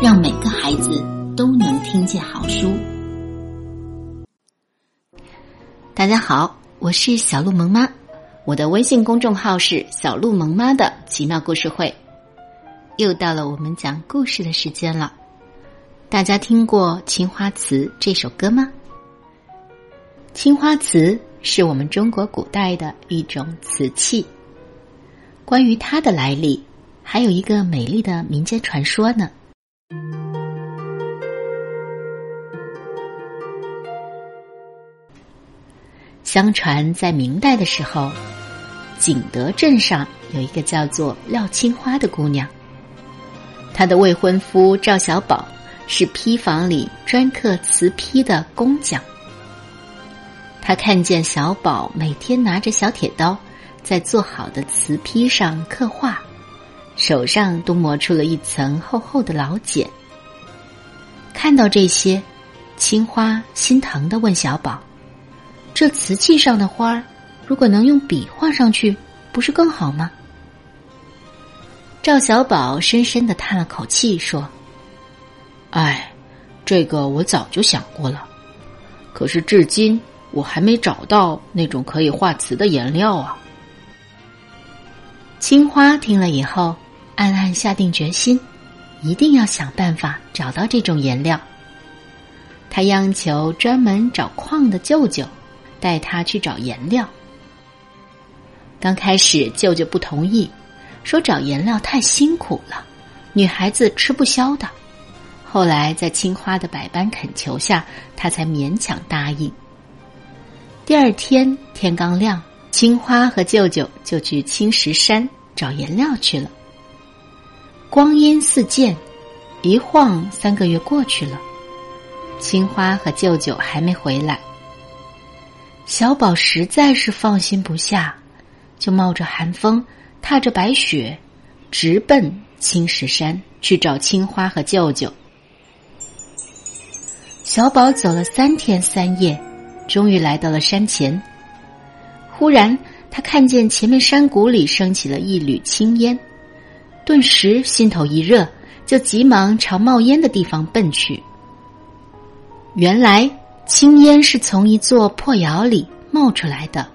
让每个孩子都能听见好书。大家好，我是小鹿萌妈，我的微信公众号是小鹿萌妈的奇妙故事会。又到了我们讲故事的时间了。大家听过《青花瓷》这首歌吗？青花瓷是我们中国古代的一种瓷器。关于它的来历，还有一个美丽的民间传说呢。相传在明代的时候，景德镇上有一个叫做廖青花的姑娘，她的未婚夫赵小宝是坯房里专刻瓷坯的工匠。他看见小宝每天拿着小铁刀，在做好的瓷坯上刻画，手上都磨出了一层厚厚的老茧。看到这些，青花心疼的问小宝。这瓷器上的花儿，如果能用笔画上去，不是更好吗？赵小宝深深的叹了口气，说：“哎，这个我早就想过了，可是至今我还没找到那种可以画瓷的颜料啊。”青花听了以后，暗暗下定决心，一定要想办法找到这种颜料。他央求专门找矿的舅舅。带他去找颜料。刚开始，舅舅不同意，说找颜料太辛苦了，女孩子吃不消的。后来在青花的百般恳求下，他才勉强答应。第二天天刚亮，青花和舅舅就去青石山找颜料去了。光阴似箭，一晃三个月过去了，青花和舅舅还没回来。小宝实在是放心不下，就冒着寒风，踏着白雪，直奔青石山去找青花和舅舅。小宝走了三天三夜，终于来到了山前。忽然，他看见前面山谷里升起了一缕青烟，顿时心头一热，就急忙朝冒烟的地方奔去。原来。青烟是从一座破窑里冒出来的。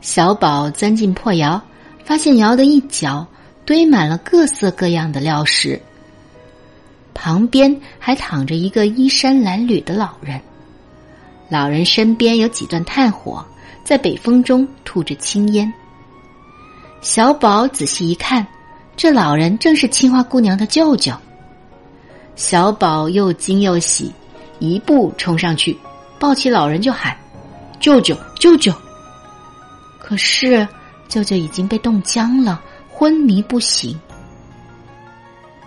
小宝钻进破窑，发现窑的一角堆满了各色各样的料石，旁边还躺着一个衣衫褴褛的老人。老人身边有几段炭火，在北风中吐着青烟。小宝仔细一看，这老人正是青花姑娘的舅舅。小宝又惊又喜。一步冲上去，抱起老人就喊：“舅舅，舅舅！”可是舅舅已经被冻僵了，昏迷不醒。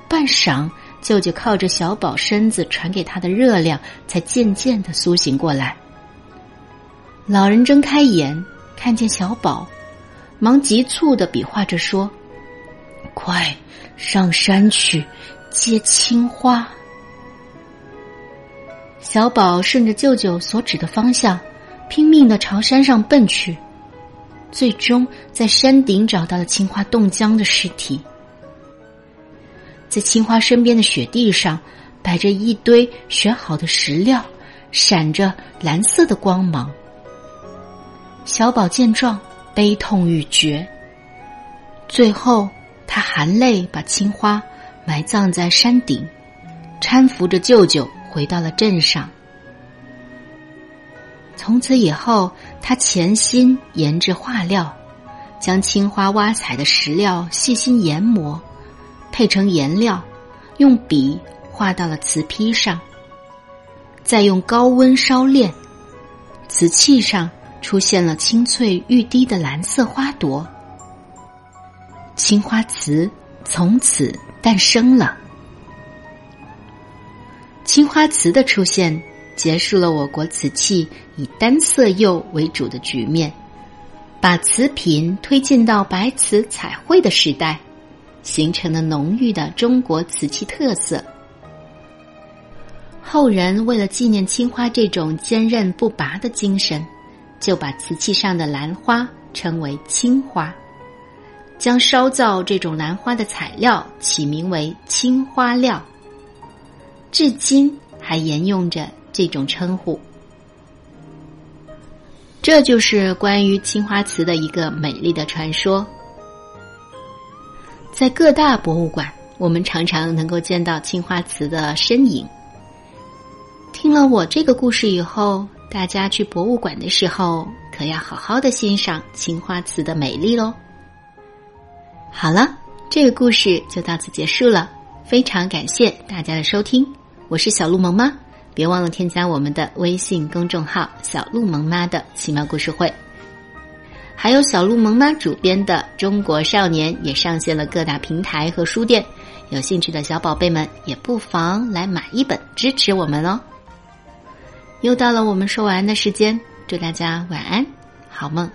半晌，舅舅靠着小宝身子传给他的热量，才渐渐的苏醒过来。老人睁开眼，看见小宝，忙急促的比划着说：“快上山去接青花。”小宝顺着舅舅所指的方向，拼命的朝山上奔去，最终在山顶找到了青花冻僵的尸体。在青花身边的雪地上，摆着一堆选好的石料，闪着蓝色的光芒。小宝见状，悲痛欲绝。最后，他含泪把青花埋葬在山顶，搀扶着舅舅。回到了镇上。从此以后，他潜心研制画料，将青花挖采的石料细心研磨，配成颜料，用笔画到了瓷坯上，再用高温烧炼，瓷器上出现了清脆欲滴的蓝色花朵，青花瓷从此诞生了。青花瓷的出现，结束了我国瓷器以单色釉为主的局面，把瓷品推进到白瓷彩绘的时代，形成了浓郁的中国瓷器特色。后人为了纪念青花这种坚韧不拔的精神，就把瓷器上的兰花称为青花，将烧造这种兰花的材料起名为青花料，至今还沿用着这种称呼。这就是关于青花瓷的一个美丽的传说。在各大博物馆，我们常常能够见到青花瓷的身影。听了我这个故事以后，大家去博物馆的时候，可要好好的欣赏青花瓷的美丽喽。好了，这个故事就到此结束了。非常感谢大家的收听，我是小鹿萌妈，别忘了添加我们的微信公众号“小鹿萌妈的奇妙故事会”，还有小鹿萌妈主编的《中国少年》也上线了各大平台和书店，有兴趣的小宝贝们也不妨来买一本支持我们哦。又到了我们说晚安的时间，祝大家晚安，好梦。